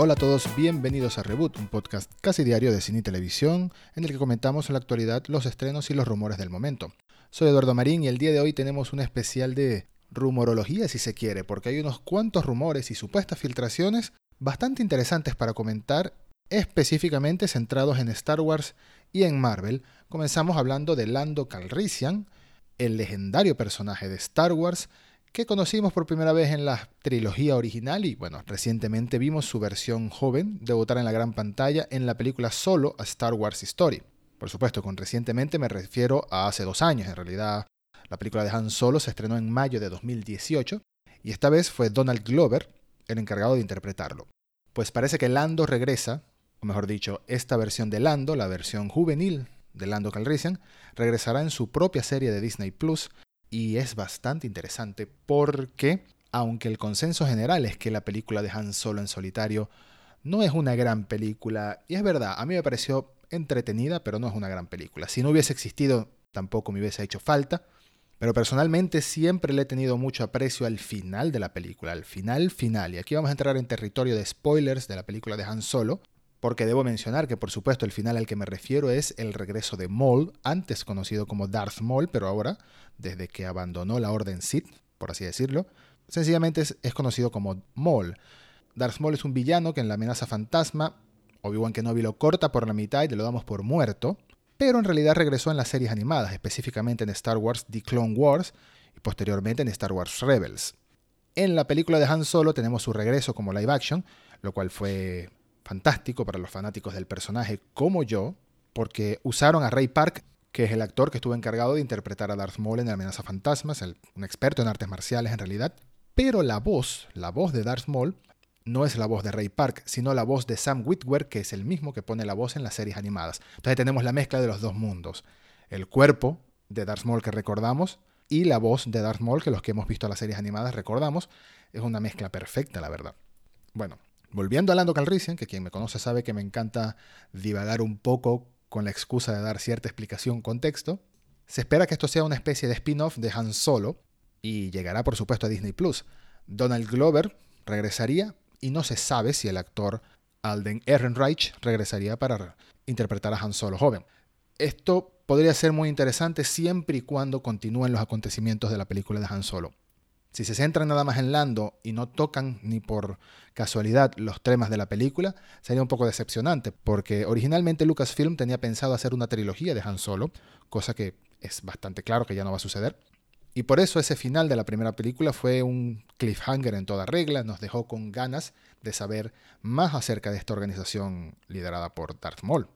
Hola a todos, bienvenidos a Reboot, un podcast casi diario de cine y televisión en el que comentamos en la actualidad los estrenos y los rumores del momento. Soy Eduardo Marín y el día de hoy tenemos un especial de rumorología si se quiere, porque hay unos cuantos rumores y supuestas filtraciones bastante interesantes para comentar, específicamente centrados en Star Wars y en Marvel. Comenzamos hablando de Lando Calrissian, el legendario personaje de Star Wars, que conocimos por primera vez en la trilogía original y bueno, recientemente vimos su versión joven debutar en la gran pantalla en la película Solo a Star Wars Story. Por supuesto, con recientemente me refiero a hace dos años, en realidad la película de Han Solo se estrenó en mayo de 2018 y esta vez fue Donald Glover el encargado de interpretarlo. Pues parece que Lando regresa, o mejor dicho, esta versión de Lando, la versión juvenil de Lando Calrissian, regresará en su propia serie de Disney Plus y es bastante interesante porque, aunque el consenso general es que la película de Han Solo en solitario no es una gran película, y es verdad, a mí me pareció entretenida, pero no es una gran película. Si no hubiese existido, tampoco me hubiese hecho falta. Pero personalmente siempre le he tenido mucho aprecio al final de la película, al final final. Y aquí vamos a entrar en territorio de spoilers de la película de Han Solo, porque debo mencionar que por supuesto el final al que me refiero es el regreso de Maul, antes conocido como Darth Maul, pero ahora, desde que abandonó la Orden Sith, por así decirlo, sencillamente es, conocido como Maul. Darth Maul es un villano que en la amenaza fantasma, Obi-Wan Kenobi lo corta por la mitad y le lo damos por muerto, pero en realidad regresó en las series animadas, específicamente en Star Wars The Clone Wars y posteriormente en Star Wars Rebels. En la película de Han Solo tenemos su regreso como live action, lo cual fue fantástico para los fanáticos del personaje como yo, porque usaron a Ray Park, que es el actor que estuvo encargado de interpretar a Darth Maul en amenaza fantasmas, un experto en artes marciales en realidad, pero la voz, la voz de Darth Maul, no es la voz de Ray Park, sino la voz de Sam Witwer, que es el mismo que pone la voz en las series animadas. Entonces tenemos la mezcla de los dos mundos. El cuerpo de Darth Maul que recordamos y la voz de Darth Maul que los que hemos visto en las series animadas recordamos. Es una mezcla perfecta, la verdad. Bueno, Volviendo a Lando Calrissian, que quien me conoce sabe que me encanta divagar un poco con la excusa de dar cierta explicación, contexto, se espera que esto sea una especie de spin-off de Han Solo y llegará por supuesto a Disney Plus. Donald Glover regresaría y no se sabe si el actor Alden Ehrenreich regresaría para interpretar a Han Solo joven. Esto podría ser muy interesante siempre y cuando continúen los acontecimientos de la película de Han Solo. Si se centran nada más en Lando y no tocan ni por casualidad los temas de la película, sería un poco decepcionante, porque originalmente Lucasfilm tenía pensado hacer una trilogía de Han Solo, cosa que es bastante claro que ya no va a suceder. Y por eso ese final de la primera película fue un cliffhanger en toda regla, nos dejó con ganas de saber más acerca de esta organización liderada por Darth Maul.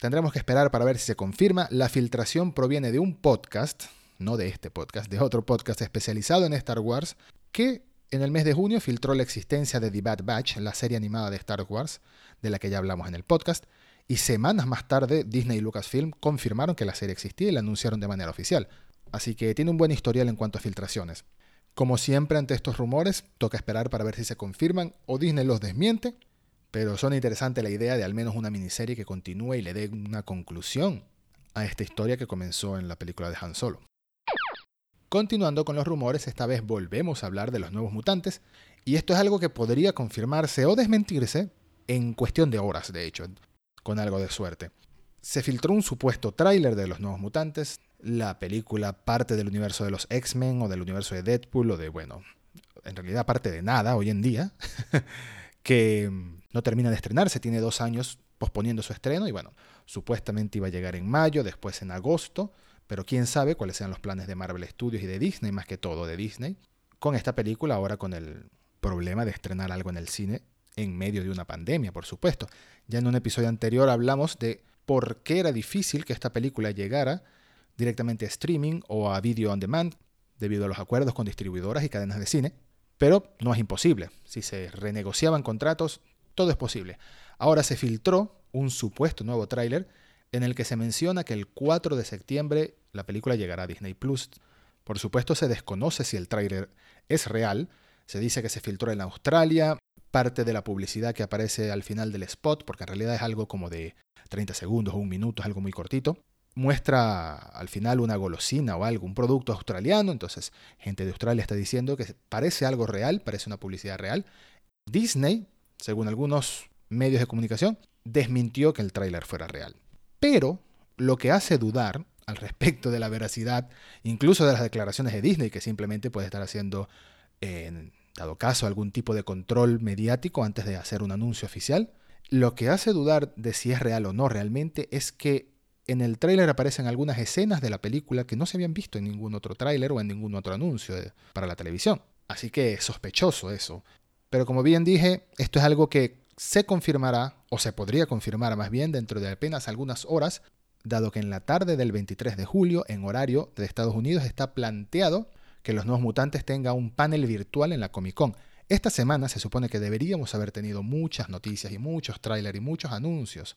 Tendremos que esperar para ver si se confirma. La filtración proviene de un podcast no de este podcast, de otro podcast especializado en Star Wars, que en el mes de junio filtró la existencia de The Bad Batch, la serie animada de Star Wars, de la que ya hablamos en el podcast, y semanas más tarde Disney y Lucasfilm confirmaron que la serie existía y la anunciaron de manera oficial. Así que tiene un buen historial en cuanto a filtraciones. Como siempre ante estos rumores, toca esperar para ver si se confirman o Disney los desmiente, pero suena interesante la idea de al menos una miniserie que continúe y le dé una conclusión a esta historia que comenzó en la película de Han Solo. Continuando con los rumores, esta vez volvemos a hablar de los nuevos mutantes, y esto es algo que podría confirmarse o desmentirse en cuestión de horas, de hecho, con algo de suerte. Se filtró un supuesto tráiler de los nuevos mutantes, la película parte del universo de los X-Men o del universo de Deadpool o de, bueno, en realidad parte de nada hoy en día, que no termina de estrenarse, tiene dos años posponiendo su estreno y bueno, supuestamente iba a llegar en mayo, después en agosto, pero quién sabe cuáles sean los planes de Marvel Studios y de Disney, más que todo de Disney, con esta película ahora con el problema de estrenar algo en el cine en medio de una pandemia, por supuesto. Ya en un episodio anterior hablamos de por qué era difícil que esta película llegara directamente a streaming o a video on demand debido a los acuerdos con distribuidoras y cadenas de cine, pero no es imposible. Si se renegociaban contratos, todo es posible. Ahora se filtró un supuesto nuevo tráiler en el que se menciona que el 4 de septiembre la película llegará a Disney Plus. Por supuesto se desconoce si el tráiler es real, se dice que se filtró en Australia, parte de la publicidad que aparece al final del spot, porque en realidad es algo como de 30 segundos o un minuto, es algo muy cortito, muestra al final una golosina o algo, un producto australiano, entonces gente de Australia está diciendo que parece algo real, parece una publicidad real. Disney según algunos medios de comunicación, desmintió que el tráiler fuera real. Pero lo que hace dudar al respecto de la veracidad, incluso de las declaraciones de Disney, que simplemente puede estar haciendo, en dado caso, algún tipo de control mediático antes de hacer un anuncio oficial, lo que hace dudar de si es real o no realmente es que en el tráiler aparecen algunas escenas de la película que no se habían visto en ningún otro tráiler o en ningún otro anuncio para la televisión. Así que es sospechoso eso. Pero como bien dije, esto es algo que se confirmará, o se podría confirmar más bien dentro de apenas algunas horas, dado que en la tarde del 23 de julio, en horario de Estados Unidos, está planteado que los nuevos mutantes tengan un panel virtual en la Comic Con. Esta semana se supone que deberíamos haber tenido muchas noticias y muchos trailers y muchos anuncios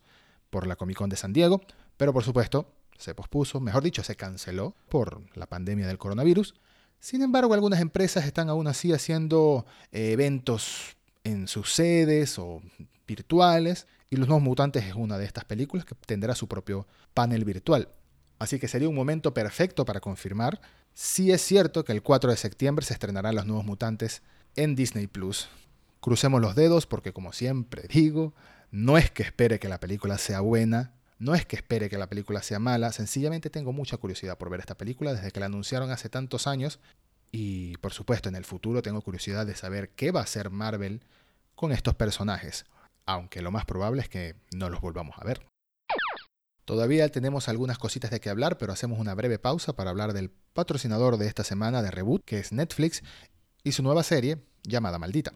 por la Comic Con de San Diego, pero por supuesto se pospuso, mejor dicho, se canceló por la pandemia del coronavirus. Sin embargo, algunas empresas están aún así haciendo eh, eventos en sus sedes o virtuales, y Los Nuevos Mutantes es una de estas películas que tendrá su propio panel virtual. Así que sería un momento perfecto para confirmar si es cierto que el 4 de septiembre se estrenarán Los Nuevos Mutantes en Disney Plus. Crucemos los dedos porque como siempre digo, no es que espere que la película sea buena, no es que espere que la película sea mala, sencillamente tengo mucha curiosidad por ver esta película desde que la anunciaron hace tantos años y por supuesto en el futuro tengo curiosidad de saber qué va a hacer Marvel con estos personajes, aunque lo más probable es que no los volvamos a ver. Todavía tenemos algunas cositas de que hablar, pero hacemos una breve pausa para hablar del patrocinador de esta semana de Reboot, que es Netflix, y su nueva serie llamada Maldita.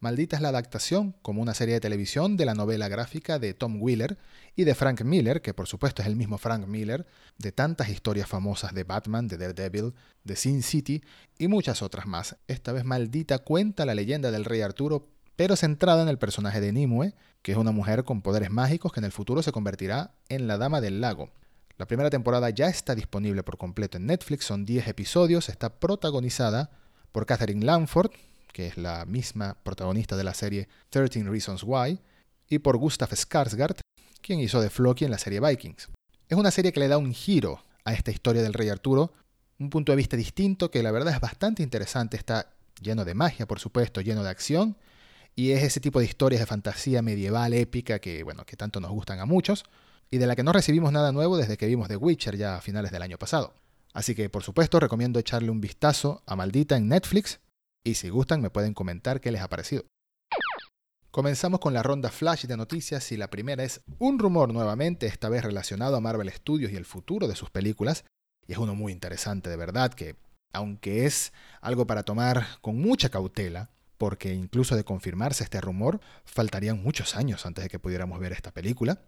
Maldita es la adaptación como una serie de televisión de la novela gráfica de Tom Wheeler y de Frank Miller, que por supuesto es el mismo Frank Miller, de tantas historias famosas de Batman, de Daredevil, de Sin City y muchas otras más. Esta vez Maldita cuenta la leyenda del rey Arturo, pero centrada en el personaje de Nimue, que es una mujer con poderes mágicos que en el futuro se convertirá en la Dama del Lago. La primera temporada ya está disponible por completo en Netflix, son 10 episodios, está protagonizada por Catherine Lanford, que es la misma protagonista de la serie 13 Reasons Why, y por Gustav Skarsgård, quien hizo de Floki en la serie Vikings. Es una serie que le da un giro a esta historia del rey Arturo, un punto de vista distinto que la verdad es bastante interesante, está lleno de magia, por supuesto, lleno de acción, y es ese tipo de historias de fantasía medieval épica que, bueno, que tanto nos gustan a muchos, y de la que no recibimos nada nuevo desde que vimos The Witcher ya a finales del año pasado. Así que, por supuesto, recomiendo echarle un vistazo a Maldita en Netflix y si gustan me pueden comentar qué les ha parecido. Comenzamos con la ronda flash de noticias y la primera es un rumor nuevamente, esta vez relacionado a Marvel Studios y el futuro de sus películas, y es uno muy interesante de verdad que, aunque es algo para tomar con mucha cautela, porque incluso de confirmarse este rumor, faltarían muchos años antes de que pudiéramos ver esta película.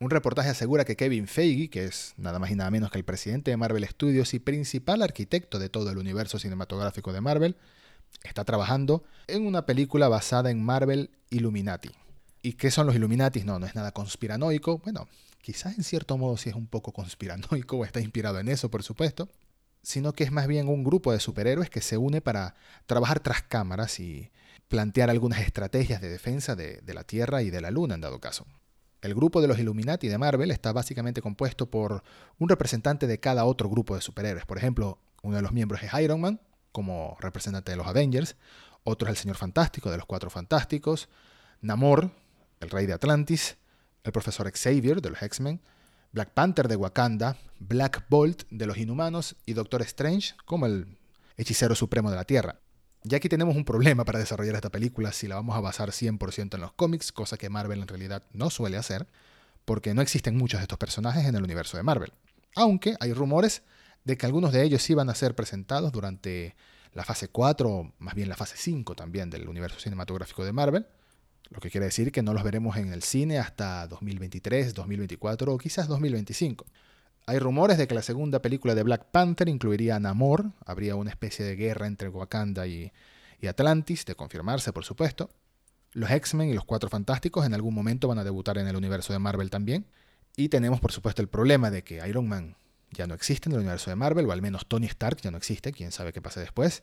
Un reportaje asegura que Kevin Feige, que es nada más y nada menos que el presidente de Marvel Studios y principal arquitecto de todo el universo cinematográfico de Marvel, está trabajando en una película basada en Marvel Illuminati. ¿Y qué son los Illuminati? No, no es nada conspiranoico. Bueno, quizás en cierto modo sí es un poco conspiranoico o está inspirado en eso, por supuesto. Sino que es más bien un grupo de superhéroes que se une para trabajar tras cámaras y plantear algunas estrategias de defensa de, de la Tierra y de la Luna en dado caso. El grupo de los Illuminati de Marvel está básicamente compuesto por un representante de cada otro grupo de superhéroes. Por ejemplo, uno de los miembros es Iron Man, como representante de los Avengers, otro es el Señor Fantástico de los Cuatro Fantásticos, Namor, el Rey de Atlantis, el Profesor Xavier de los X-Men, Black Panther de Wakanda, Black Bolt de los Inhumanos y Doctor Strange como el hechicero supremo de la Tierra. Ya aquí tenemos un problema para desarrollar esta película si la vamos a basar 100% en los cómics, cosa que Marvel en realidad no suele hacer, porque no existen muchos de estos personajes en el universo de Marvel. Aunque hay rumores de que algunos de ellos iban a ser presentados durante la fase 4, o más bien la fase 5 también del universo cinematográfico de Marvel, lo que quiere decir que no los veremos en el cine hasta 2023, 2024 o quizás 2025. Hay rumores de que la segunda película de Black Panther incluiría a Namor, habría una especie de guerra entre Wakanda y Atlantis, de confirmarse por supuesto. Los X-Men y los Cuatro Fantásticos en algún momento van a debutar en el universo de Marvel también. Y tenemos por supuesto el problema de que Iron Man ya no existe en el universo de Marvel, o al menos Tony Stark ya no existe, quién sabe qué pase después,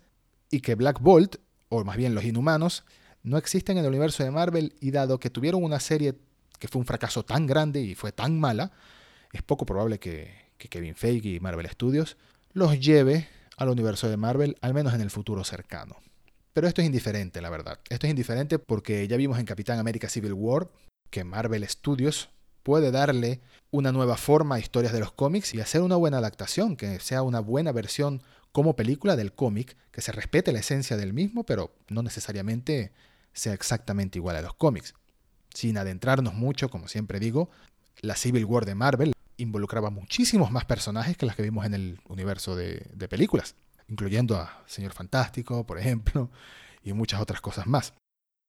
y que Black Bolt, o más bien los Inhumanos, no existen en el universo de Marvel y dado que tuvieron una serie que fue un fracaso tan grande y fue tan mala, es poco probable que, Kevin Feige y Marvel Studios los lleve al universo de Marvel, al menos en el futuro cercano. Pero esto es indiferente, la verdad. Esto es indiferente porque ya vimos en Capitán América Civil War que Marvel Studios puede darle una nueva forma a historias de los cómics y hacer una buena adaptación, que sea una buena versión como película del cómic, que se respete la esencia del mismo, pero no necesariamente sea exactamente igual a los cómics. Sin adentrarnos mucho, como siempre digo, la Civil War de Marvel involucraba muchísimos más personajes que las que vimos en el universo de, de películas, incluyendo a Señor Fantástico, por ejemplo, y muchas otras cosas más.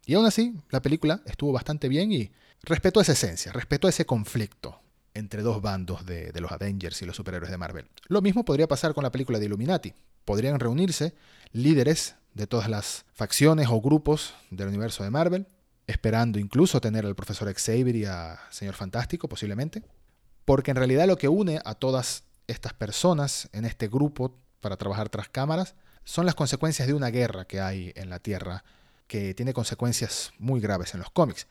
Y aún así, la película estuvo bastante bien y respetó esa esencia, respetó ese conflicto entre dos bandos de, los Avengers y los superhéroes de Marvel. Lo mismo podría pasar con la película de Illuminati. Podrían reunirse líderes de todas las facciones o grupos del universo de Marvel, esperando incluso tener al profesor Xavier y a Señor Fantástico posiblemente, porque en realidad lo que une a todas estas personas en este grupo para trabajar tras cámaras son las consecuencias de una guerra que hay en la Tierra que tiene consecuencias muy graves en los cómics.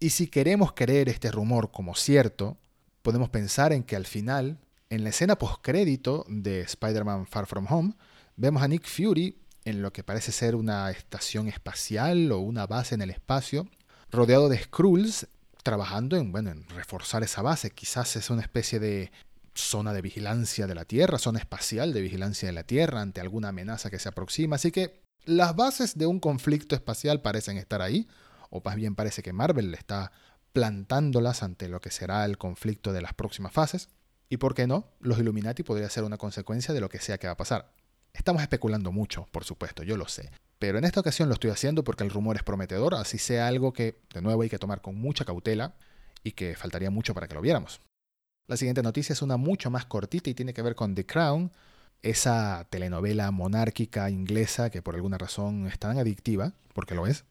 Y si queremos creer este rumor como cierto, podemos pensar en que al final, en la escena postcrédito de Spider-Man Far From Home, vemos a Nick Fury en lo que parece ser una estación espacial o una base en el espacio, rodeado de Skrulls, trabajando en, bueno, en reforzar esa base. Quizás es una especie de zona de vigilancia de la Tierra, zona espacial de vigilancia de la Tierra ante alguna amenaza que se aproxima. Así que las bases de un conflicto espacial parecen estar ahí, o más bien parece que Marvel está plantándolas ante lo que será el conflicto de las próximas fases. Y por qué no, los Illuminati podría ser una consecuencia de lo que sea que va a pasar. Estamos especulando mucho, por supuesto, yo lo sé. Pero en esta ocasión lo estoy haciendo porque el rumor es prometedor, así sea algo que, de nuevo, hay que tomar con mucha cautela y que faltaría mucho para que lo viéramos. La siguiente noticia es una mucho más cortita y tiene que ver con The Crown, esa telenovela monárquica inglesa que por alguna razón es tan adictiva, porque lo es.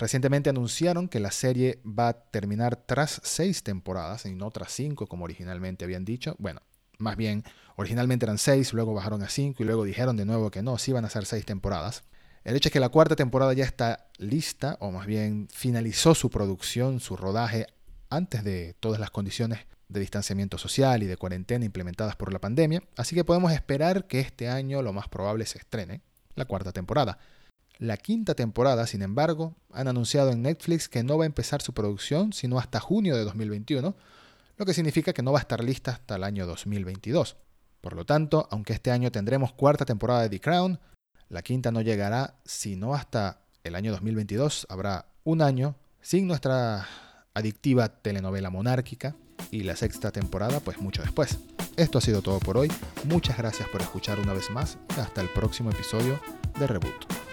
Recientemente anunciaron que la serie va a terminar tras seis temporadas y no tras cinco como originalmente habían dicho. Bueno, más bien, originalmente eran seis, luego bajaron a cinco y luego dijeron de nuevo que no, sí iban a ser seis temporadas. El hecho es que la cuarta temporada ya está lista, o más bien finalizó su producción, su rodaje, antes de todas las condiciones de distanciamiento social y de cuarentena implementadas por la pandemia, así que podemos esperar que este año lo más probable se estrene la cuarta temporada. La quinta temporada, sin embargo, han anunciado en Netflix que no va a empezar su producción sino hasta junio de 2021, lo que significa que no va a estar lista hasta el año 2022. Por lo tanto, aunque este año tendremos cuarta temporada de The Crown, la quinta no llegará sino hasta el año 2022. Habrá un año sin nuestra adictiva telenovela monárquica, y la sexta temporada pues mucho después. Esto ha sido todo por hoy, muchas gracias por escuchar una vez más hasta el próximo episodio de Reboot.